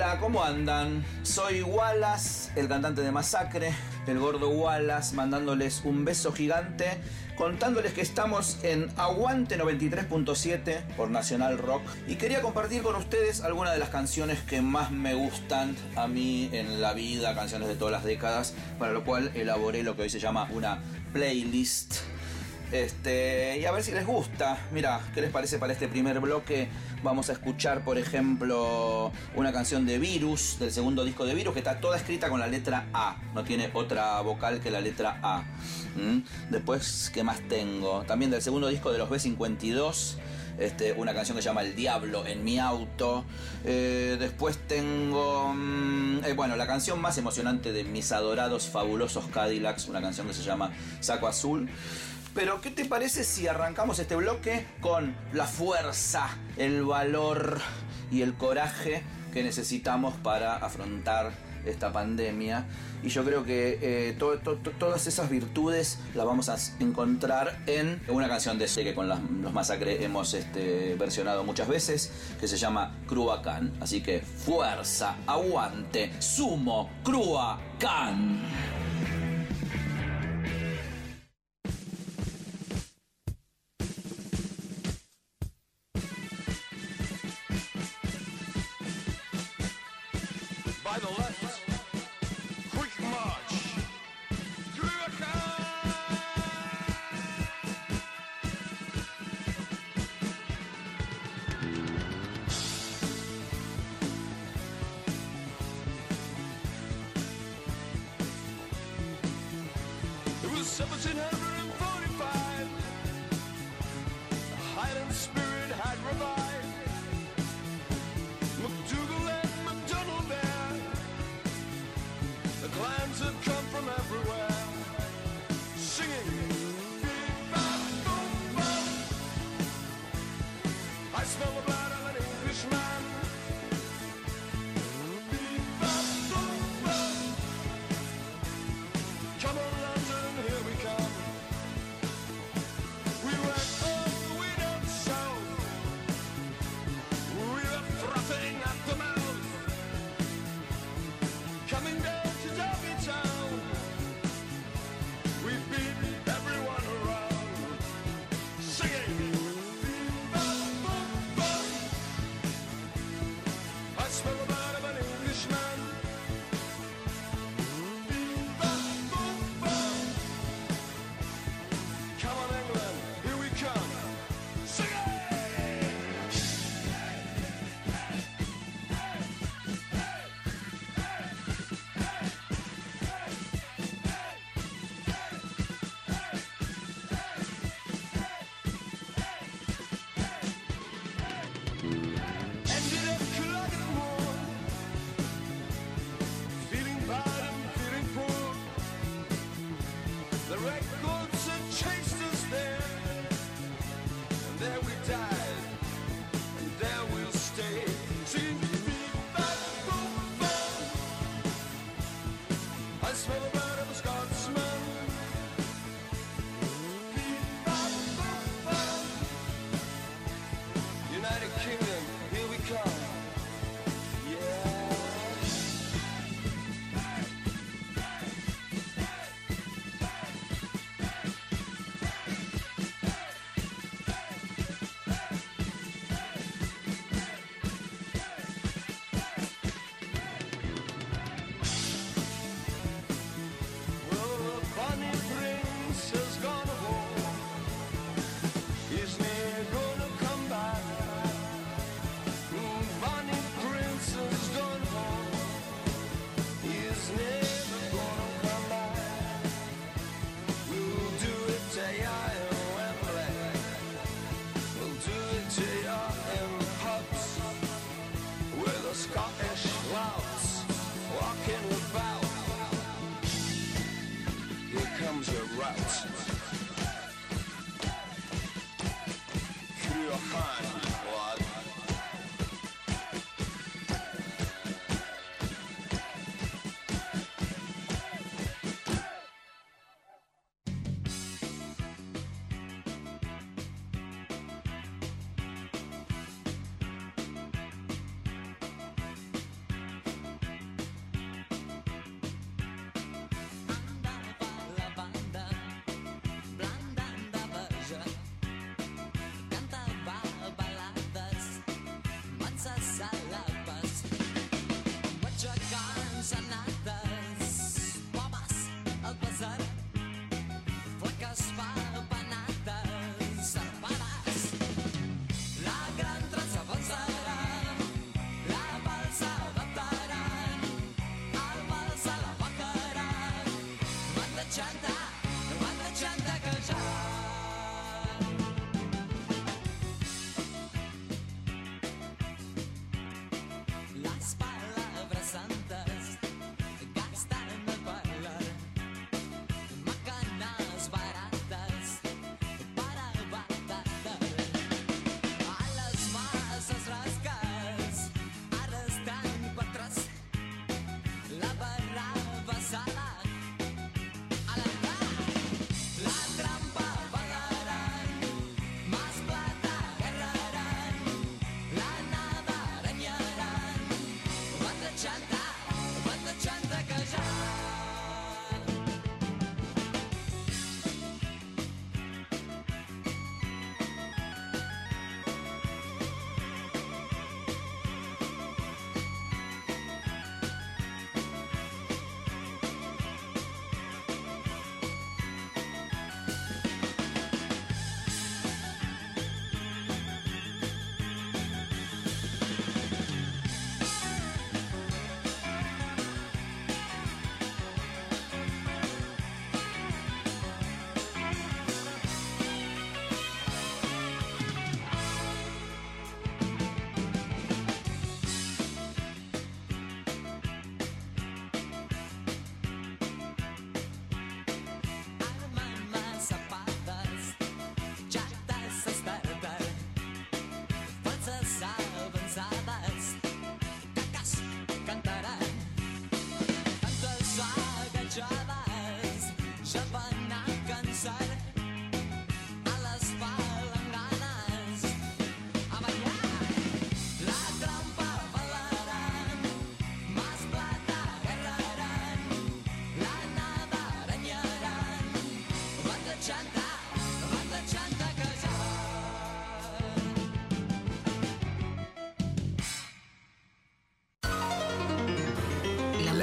Hola, ¿cómo andan? Soy Wallace, el cantante de Masacre, el gordo Wallace, mandándoles un beso gigante, contándoles que estamos en Aguante 93.7 por Nacional Rock y quería compartir con ustedes algunas de las canciones que más me gustan a mí en la vida, canciones de todas las décadas, para lo cual elaboré lo que hoy se llama una playlist. Este, y a ver si les gusta. Mira, ¿qué les parece para este primer bloque? Vamos a escuchar, por ejemplo, una canción de Virus, del segundo disco de Virus, que está toda escrita con la letra A. No tiene otra vocal que la letra A. ¿Mm? Después, ¿qué más tengo? También del segundo disco de los B52. Este, una canción que se llama El Diablo en mi auto. Eh, después tengo, mm, eh, bueno, la canción más emocionante de mis adorados, fabulosos Cadillacs, una canción que se llama Saco Azul. Pero, ¿qué te parece si arrancamos este bloque con la fuerza, el valor y el coraje que necesitamos para afrontar esta pandemia? Y yo creo que eh, todas esas virtudes las vamos a encontrar en una canción de ese que con los masacres hemos este, versionado muchas veces, que se llama Cruacán. Así que fuerza, aguante, sumo, Cruacán.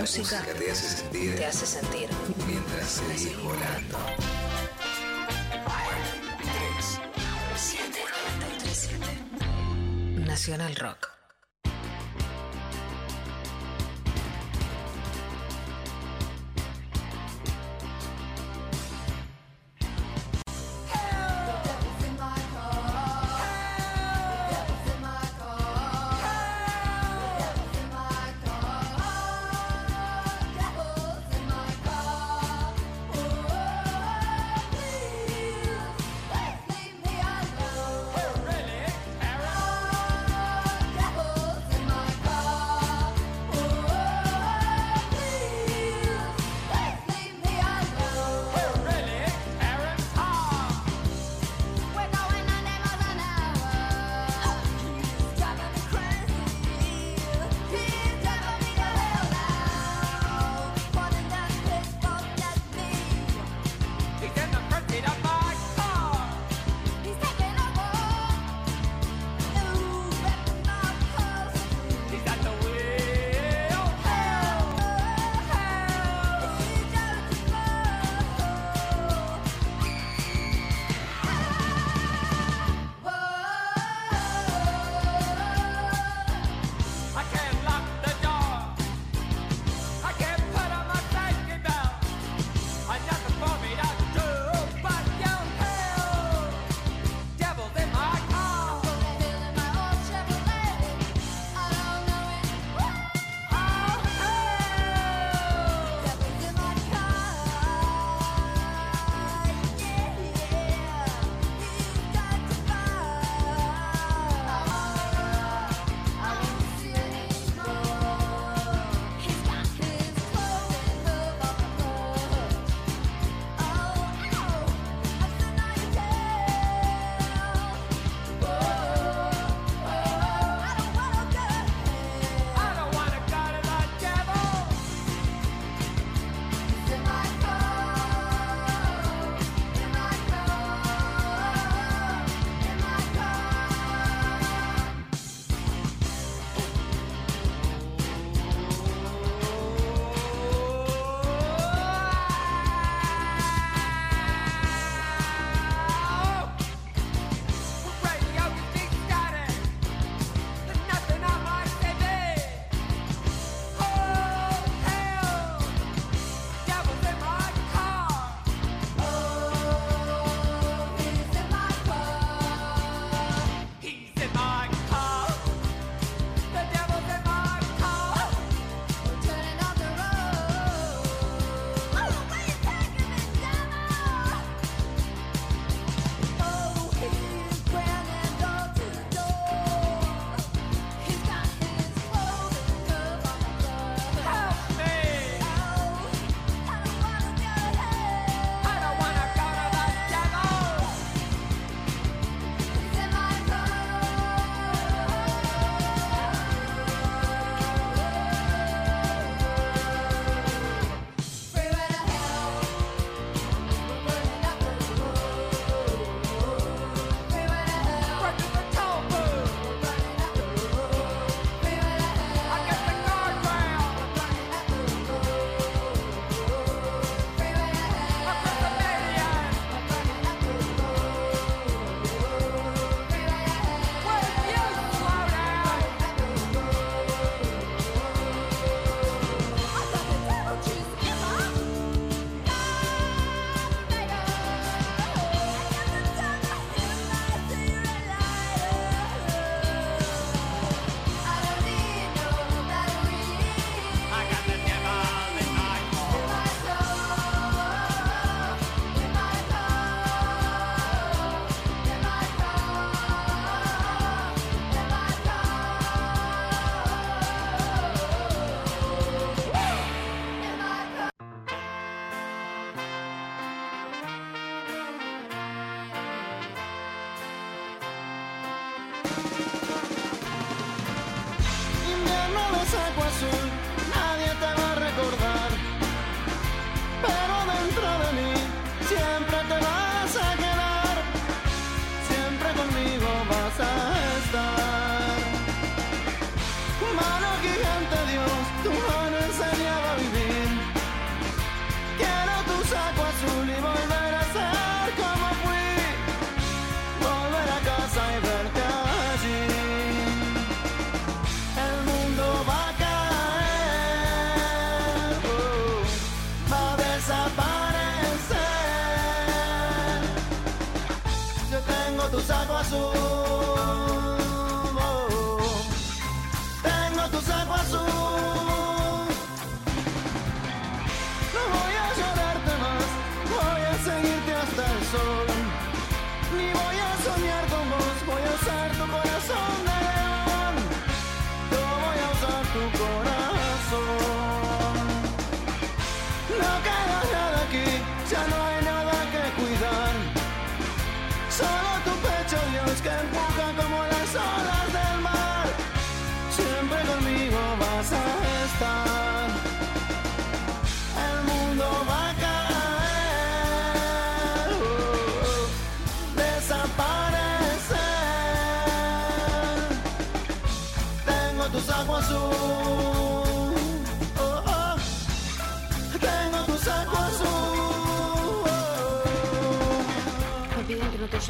música, música te, hace sentir, te hace sentir, mientras seguís volando. Nacional Rock.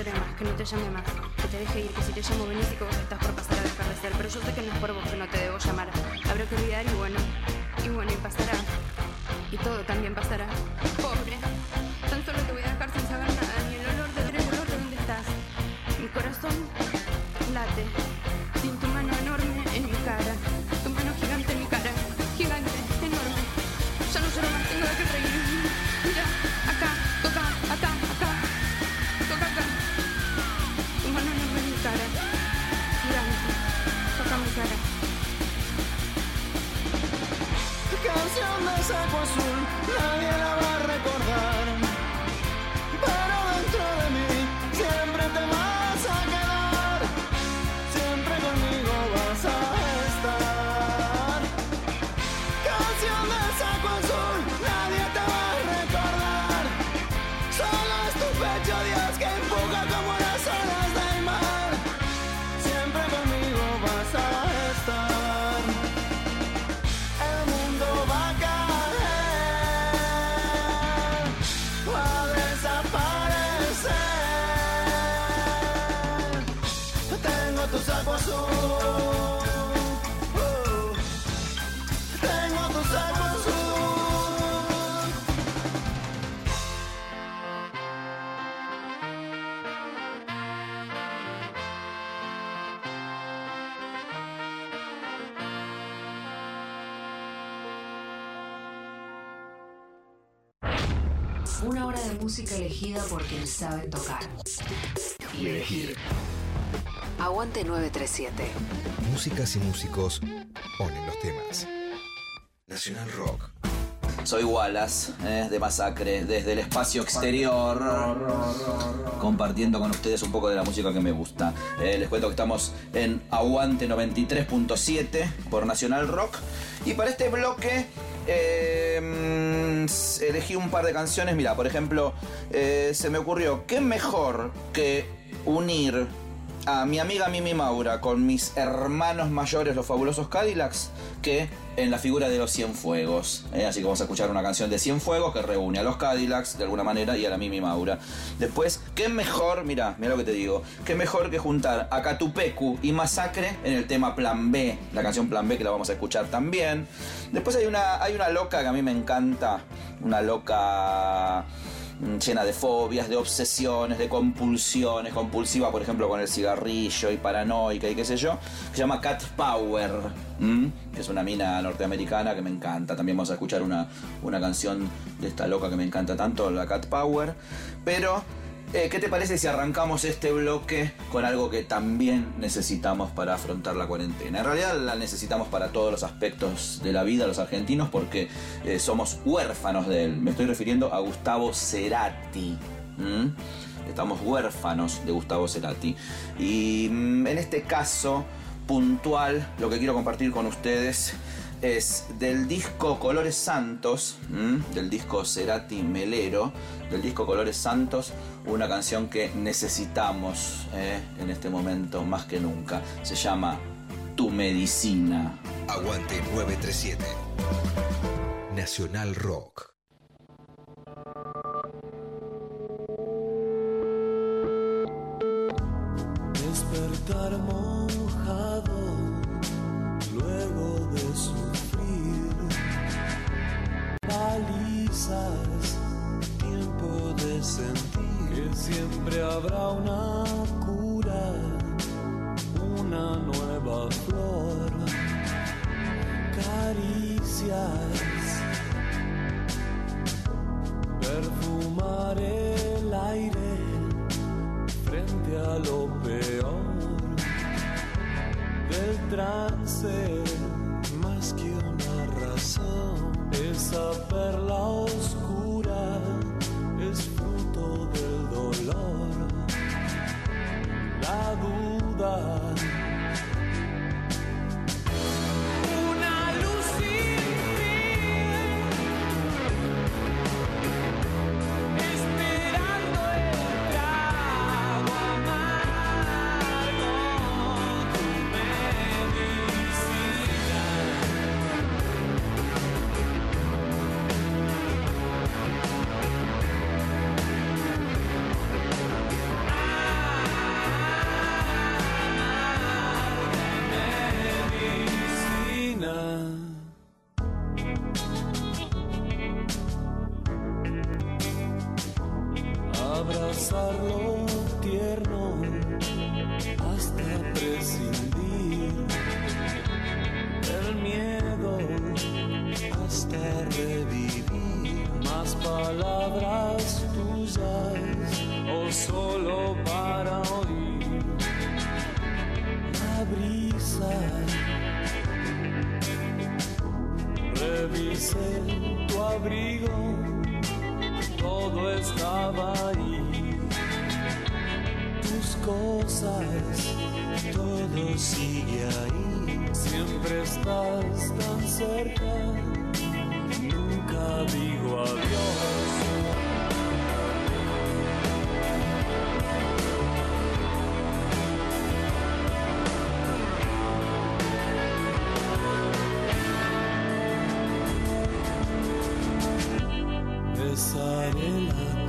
Más, que no te llame más, que te deje ir, que si te llamo venís y que vos estás por pasar a dejar de ser. Pero yo sé que no es por vos que no te debo llamar. Habrá que olvidar y bueno, y bueno, y pasará. Y todo también pasará. Pobre, tan solo te voy a dejar sin saber nada, ni el olor del olor de dónde estás. Mi corazón late, sin tu mano enorme en mi cara. Tu mano gigante en mi cara, gigante, enorme. Ya no lloro más, tengo de qué reír. Saco azul, nadie la va a recordar. Elegida por quien sabe tocar. Y elegir. Aguante 937. Músicas y músicos ponen los temas. Nacional Rock. Soy Wallace, eh, de Masacre, desde el espacio exterior, compartiendo con ustedes un poco de la música que me gusta. Eh, les cuento que estamos en Aguante 93.7 por Nacional Rock. Y para este bloque eh, elegí un par de canciones. Mira, por ejemplo, eh, se me ocurrió, ¿qué mejor que unir a mi amiga Mimi Maura con mis hermanos mayores, los fabulosos Cadillacs, que en la figura de los Cienfuegos. ¿eh? Así que vamos a escuchar una canción de Cienfuegos que reúne a los Cadillacs de alguna manera y a la Mimi Maura. Después, ¿qué mejor? Mira, mira lo que te digo. ¿Qué mejor que juntar a Catupecu y Masacre en el tema Plan B? La canción Plan B que la vamos a escuchar también. Después hay una, hay una loca que a mí me encanta. Una loca llena de fobias, de obsesiones, de compulsiones, compulsiva por ejemplo con el cigarrillo y paranoica y qué sé yo, que se llama Cat Power, ¿m? que es una mina norteamericana que me encanta. También vamos a escuchar una, una canción de esta loca que me encanta tanto, la Cat Power. Pero, eh, ¿qué te parece si arrancamos este bloque con algo que también necesitamos para afrontar la cuarentena? En realidad la necesitamos para todos los aspectos de la vida los argentinos porque eh, somos huérfanos de él. Me estoy refiriendo a Gustavo Cerati. Estamos huérfanos de Gustavo Cerati. Y mm, en este caso puntual, lo que quiero compartir con ustedes es del disco Colores Santos, del disco Cerati Melero, del disco Colores Santos, una canción que necesitamos eh, en este momento más que nunca. Se llama Tu Medicina. Aguante 937. Nacional Rock. Despertar mojado luego de sufrir palizas, sentir que siempre habrá una cura, una nueva flor, caricias, perfumar el aire frente a lo peor del trance más que una razón, esa perla oscura del dolor, la duda. cesareler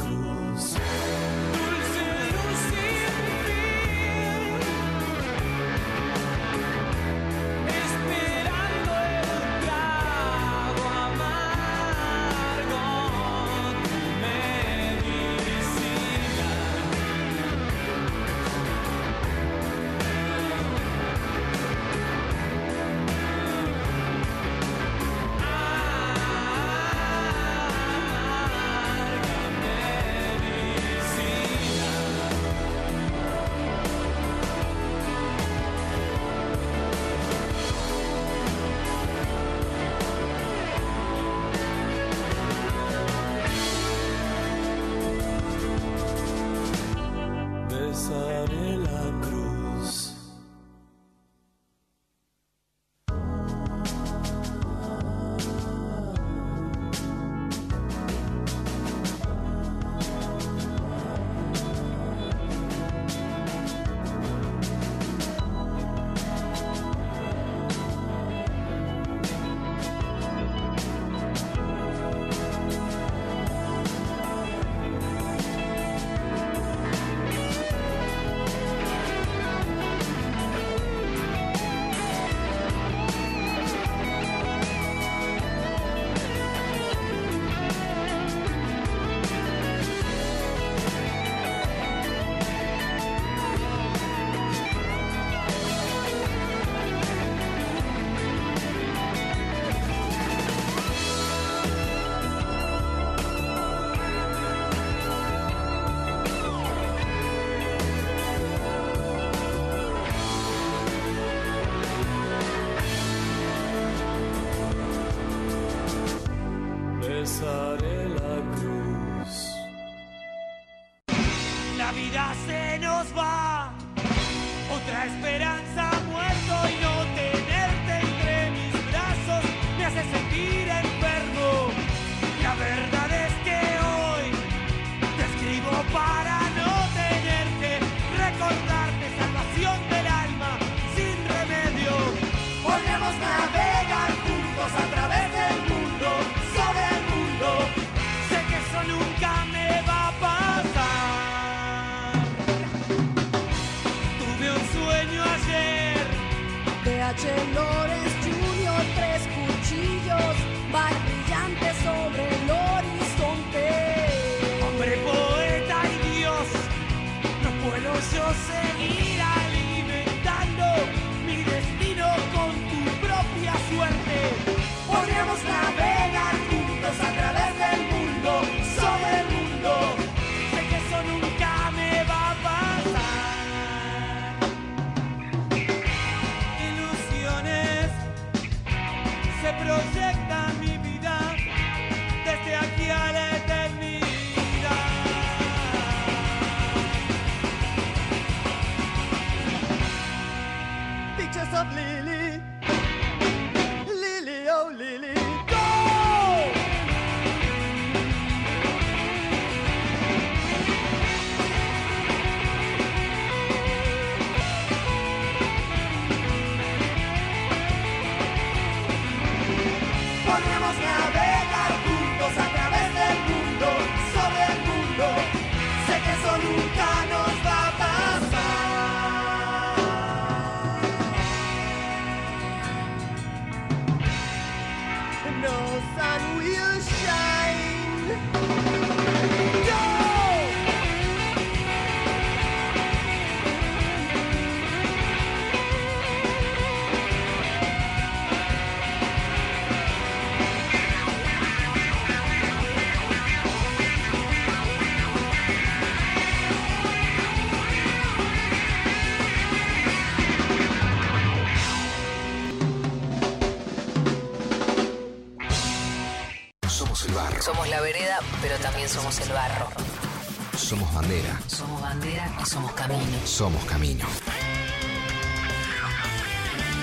y somos camino. Somos camino.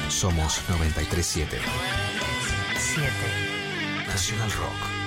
Somos 937. 7. National Rock.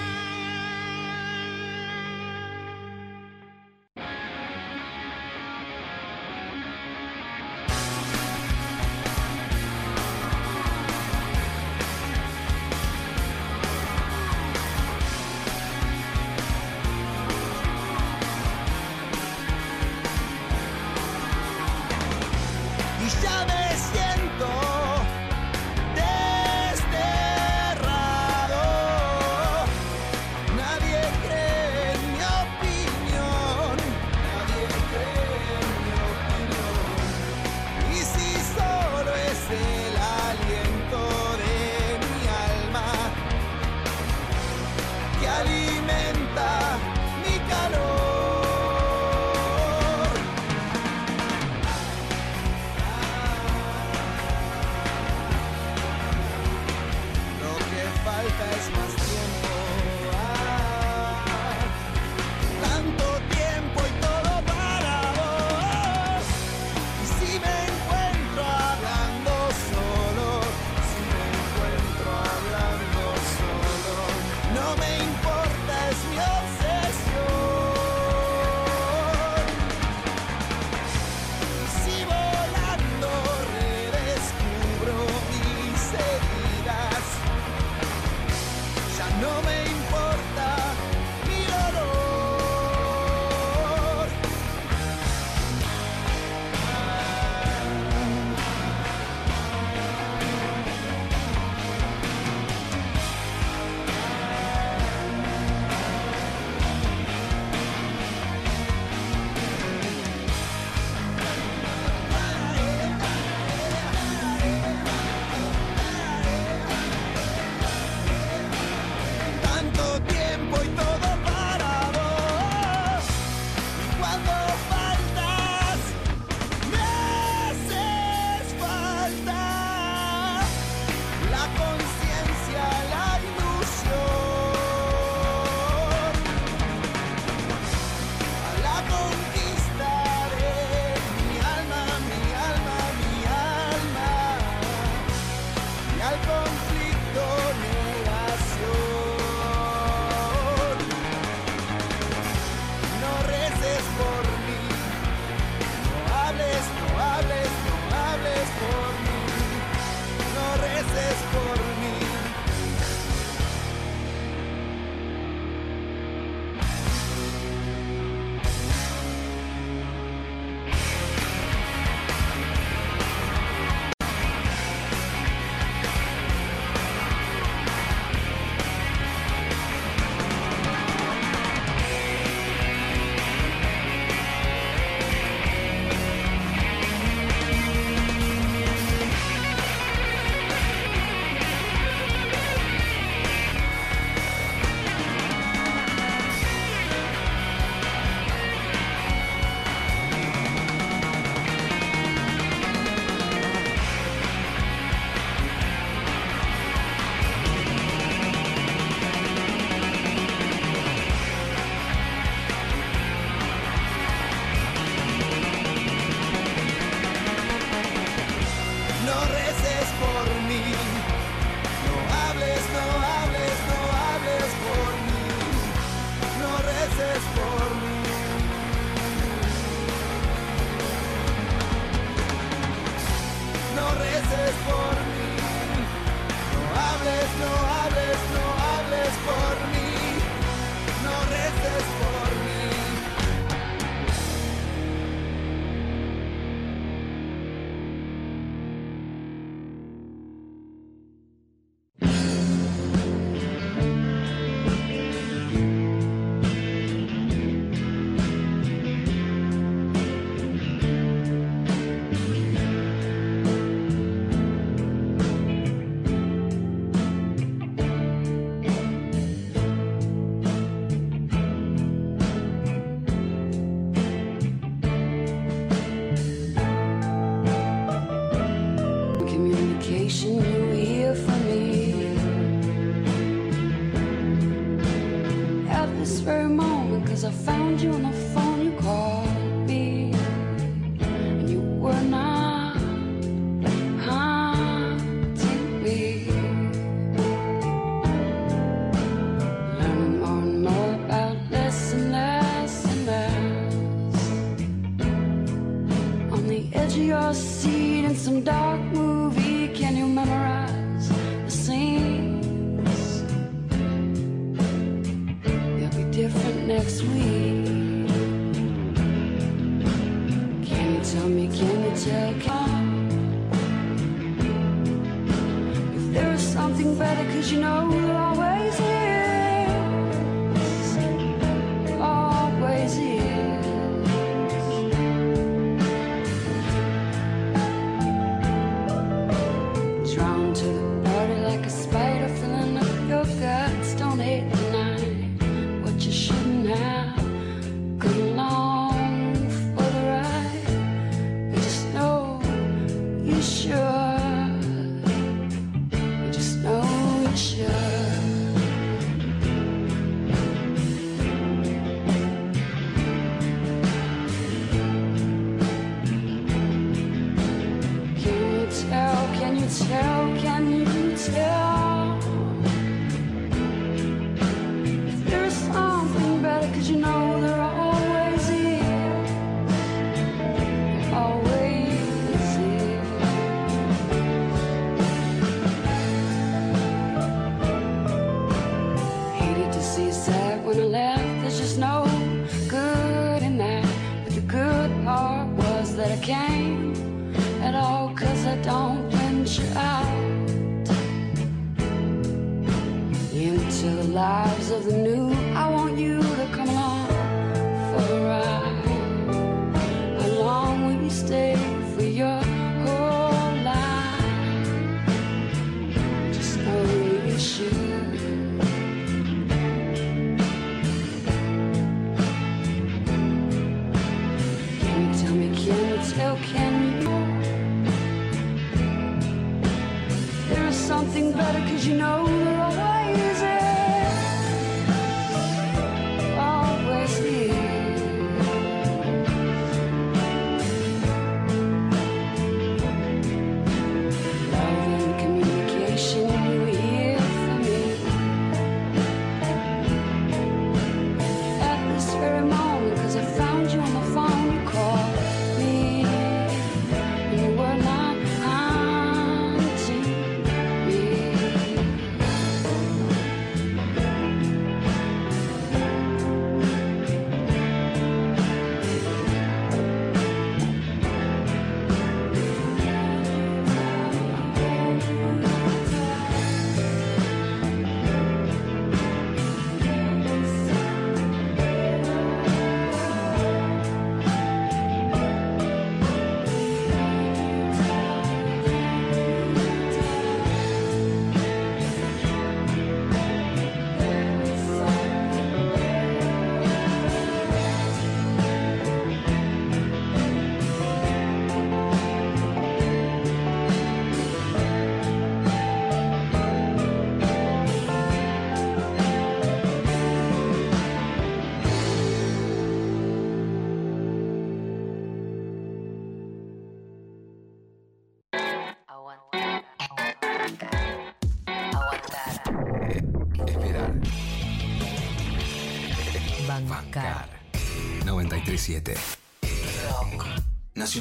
Into the lives of the new.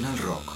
Rock.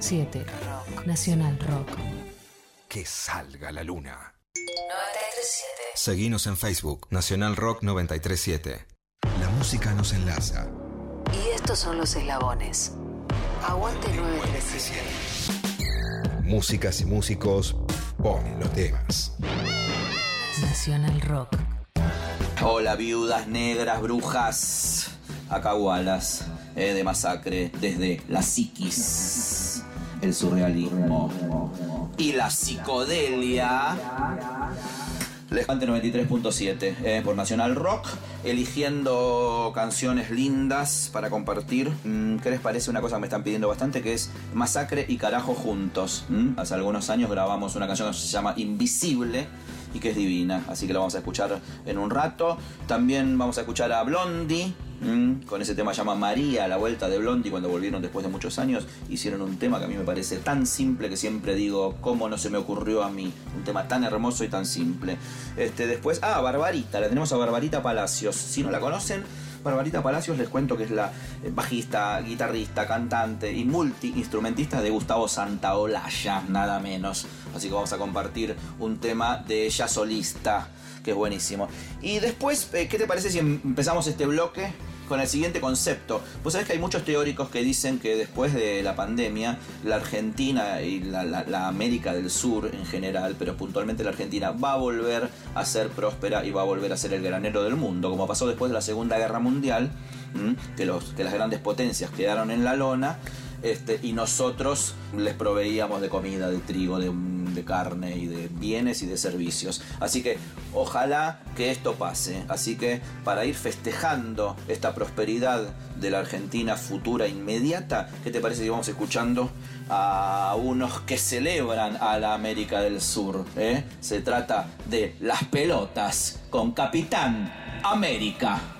7. Nacional Rock. Que salga la luna. 937. Seguinos en Facebook, Nacional Rock 937. La música nos enlaza. Y estos son los eslabones. Aguante 937. 937. Músicas y músicos ponen los temas. Nacional Rock. Hola viudas negras, brujas, acahualas, eh, de masacre, desde la psiquis el surrealismo y la psicodelia. Levante 93.7 eh, por Nacional Rock, eligiendo canciones lindas para compartir. Mm, ¿Qué les parece una cosa que me están pidiendo bastante? Que es Masacre y Carajo juntos. Mm, Hace algunos años grabamos una canción que se llama Invisible y que es divina, así que la vamos a escuchar en un rato. También vamos a escuchar a Blondie. Mm, Con ese tema llama María, la vuelta de Blondie cuando volvieron después de muchos años, hicieron un tema que a mí me parece tan simple que siempre digo, ¿cómo no se me ocurrió a mí? Un tema tan hermoso y tan simple. Este, después, ah, Barbarita, la tenemos a Barbarita Palacios. Si no la conocen, Barbarita Palacios les cuento que es la eh, bajista, guitarrista, cantante y multiinstrumentista de Gustavo Santaolalla, nada menos. Así que vamos a compartir un tema de ella solista, que es buenísimo. Y después, eh, ¿qué te parece si em- empezamos este bloque? Con el siguiente concepto. Pues sabes que hay muchos teóricos que dicen que después de la pandemia, la Argentina y la, la- la América del Sur en general, pero puntualmente la Argentina, va a volver a ser próspera y va a volver a ser el granero del mundo, como pasó después de la Segunda Guerra Mundial, que, los, que las grandes potencias quedaron en la lona. Este, y nosotros les proveíamos de comida, de trigo, de, carne y de bienes y de servicios. Así que ojalá que esto pase. Así que para ir festejando esta prosperidad de la Argentina futura inmediata, ¿qué te parece si vamos escuchando a unos que celebran a la América del Sur? eh? Se trata de Las Pelotas con Capitán América.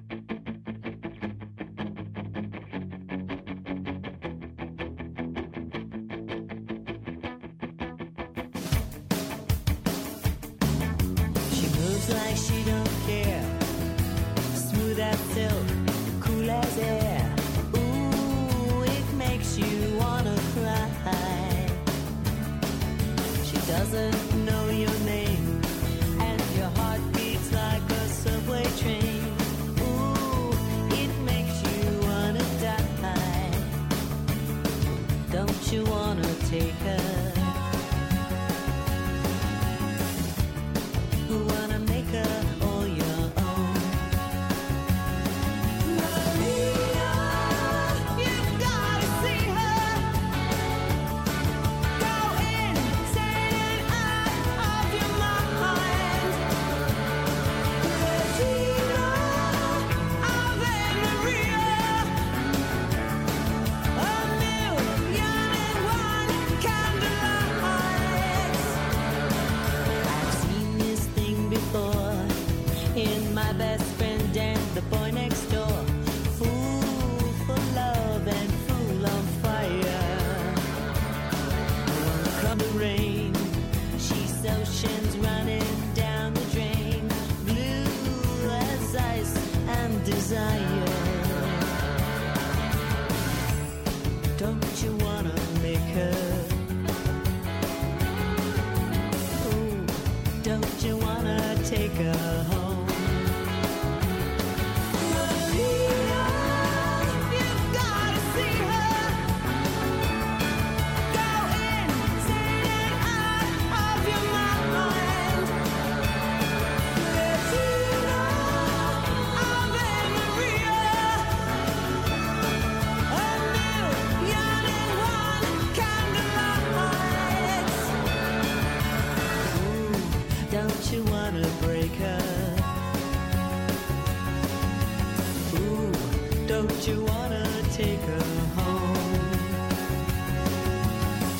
you wanna take her home?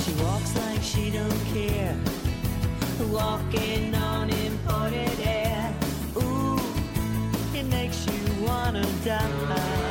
She walks like she don't care, walking on imported air. Ooh, it makes you wanna die.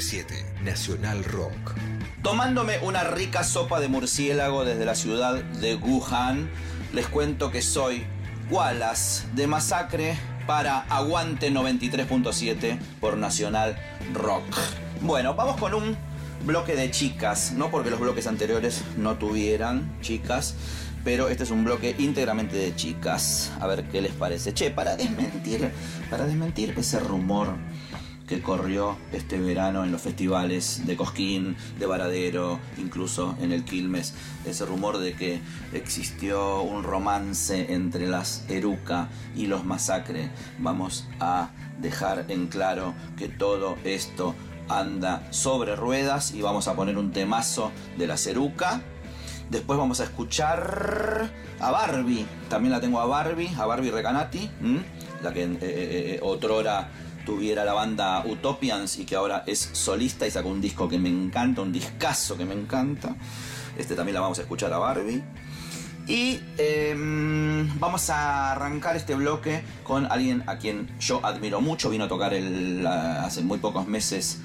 937 Nacional Rock. Tomándome una rica sopa de murciélago desde la ciudad de Wuhan, les cuento que soy Wallace de Masacre para Aguante 93.7 por Nacional Rock. Bueno, vamos con un bloque de chicas, no porque los bloques anteriores no tuvieran chicas, pero este es un bloque íntegramente de chicas. A ver qué les parece. Che, para desmentir, para desmentir ese rumor que corrió este verano en los festivales de Cosquín, de Varadero, incluso en el Quilmes, ese rumor de que existió un romance entre las Eruca y los Masacre. Vamos a dejar en claro que todo esto anda sobre ruedas y vamos a poner un temazo de la Eruca. Después vamos a escuchar a Barbie. También la tengo a Barbie, a Barbie Recanati, la que eh, eh, eh, otrora tuviera la banda Utopians y que ahora es solista y sacó un disco que me encanta, un discazo que me encanta. Este también la vamos a escuchar a Barbie. Y em, vamos a arrancar este bloque con alguien a quien yo admiro mucho. Vino a tocar el, hace muy pocos meses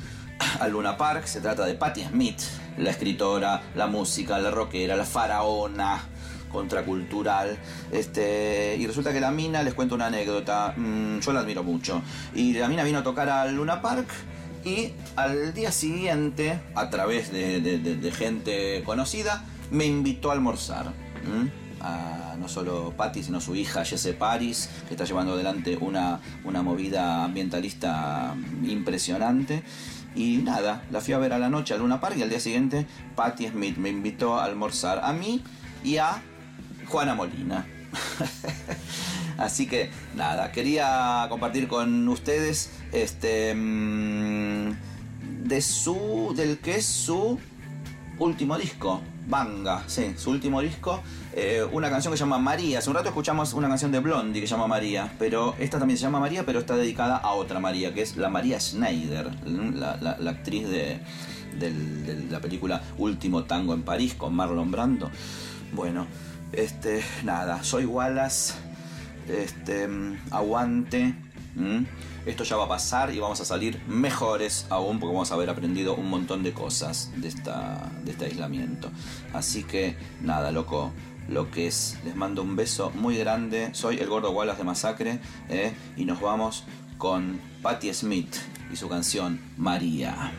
al Luna Park. Se trata de Patti Smith, la escritora, la música, la rockera, la faraona contracultural. Este, y resulta que la mina, les cuento una anécdota, mm, yo la admiro mucho. Y la mina vino a tocar al Luna Park y al día siguiente, a través de, gente conocida, me invitó a almorzar. no solo Patty, sino su hija Jesse Paris, que está llevando adelante una, una movida ambientalista impresionante. Y nada, la fui a ver a la noche a Luna Park y al día siguiente Patty Smith me invitó a almorzar a mí y a Juana Molina. Así que nada, quería compartir con ustedes este mm, de su del que es su último disco, Banga, sí, su último disco, eh, una canción que se llama María. Hace un rato escuchamos una canción de Blondie que se llama María, pero esta también se llama María, pero está dedicada a otra María, que es la María Schneider, la, actriz de, de la película Último Tango en París con Marlon Brando. Bueno, este, nada, soy Wallace, este, mm, aguante. ¿m? Esto ya va a pasar y vamos a salir mejores aún porque vamos a haber aprendido un montón de cosas de, esta, de este aislamiento. Así que nada, loco, lo que es, les mando un beso muy grande. Soy el gordo Wallace de Masacre ¿eh? y nos vamos con Patti Smith y su canción María.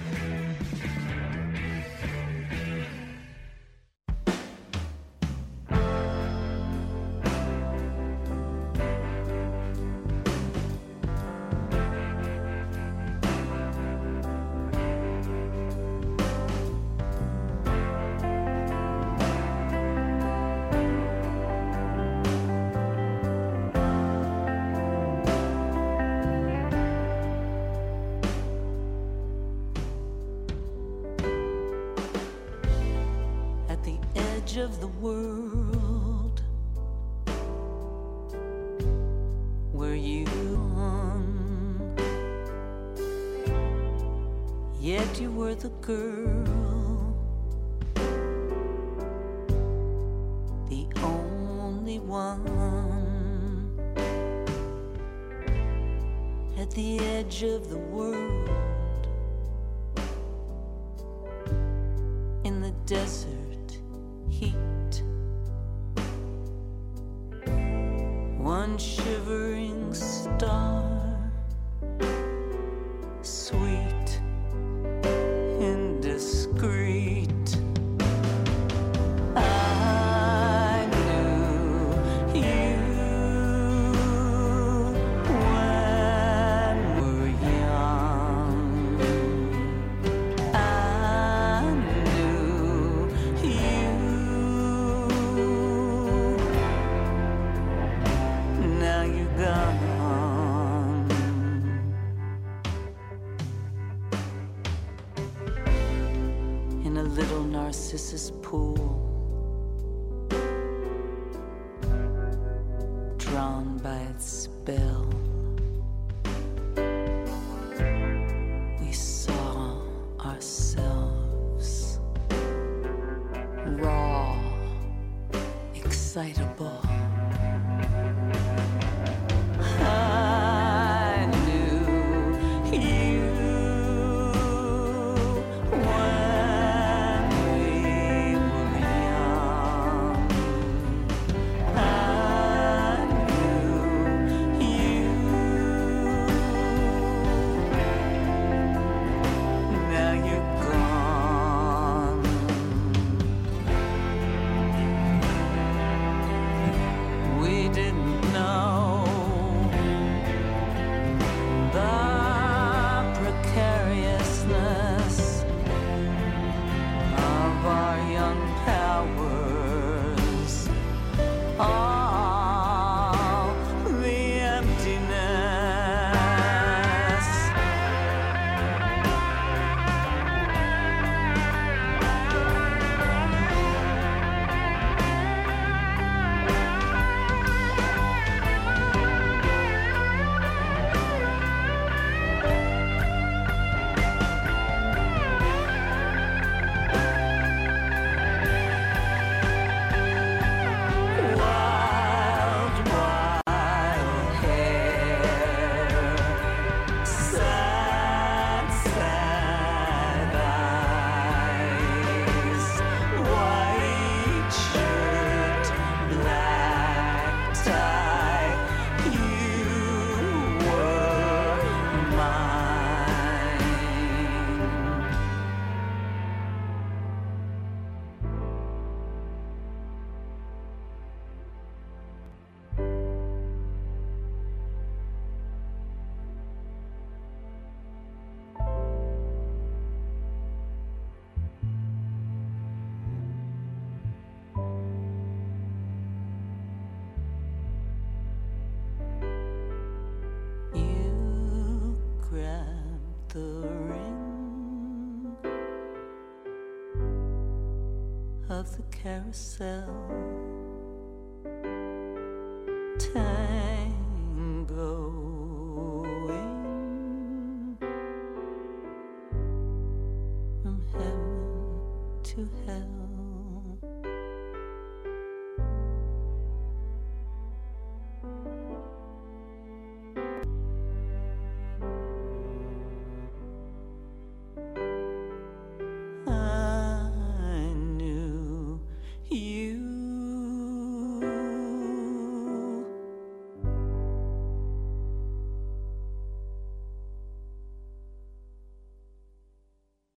Carousel.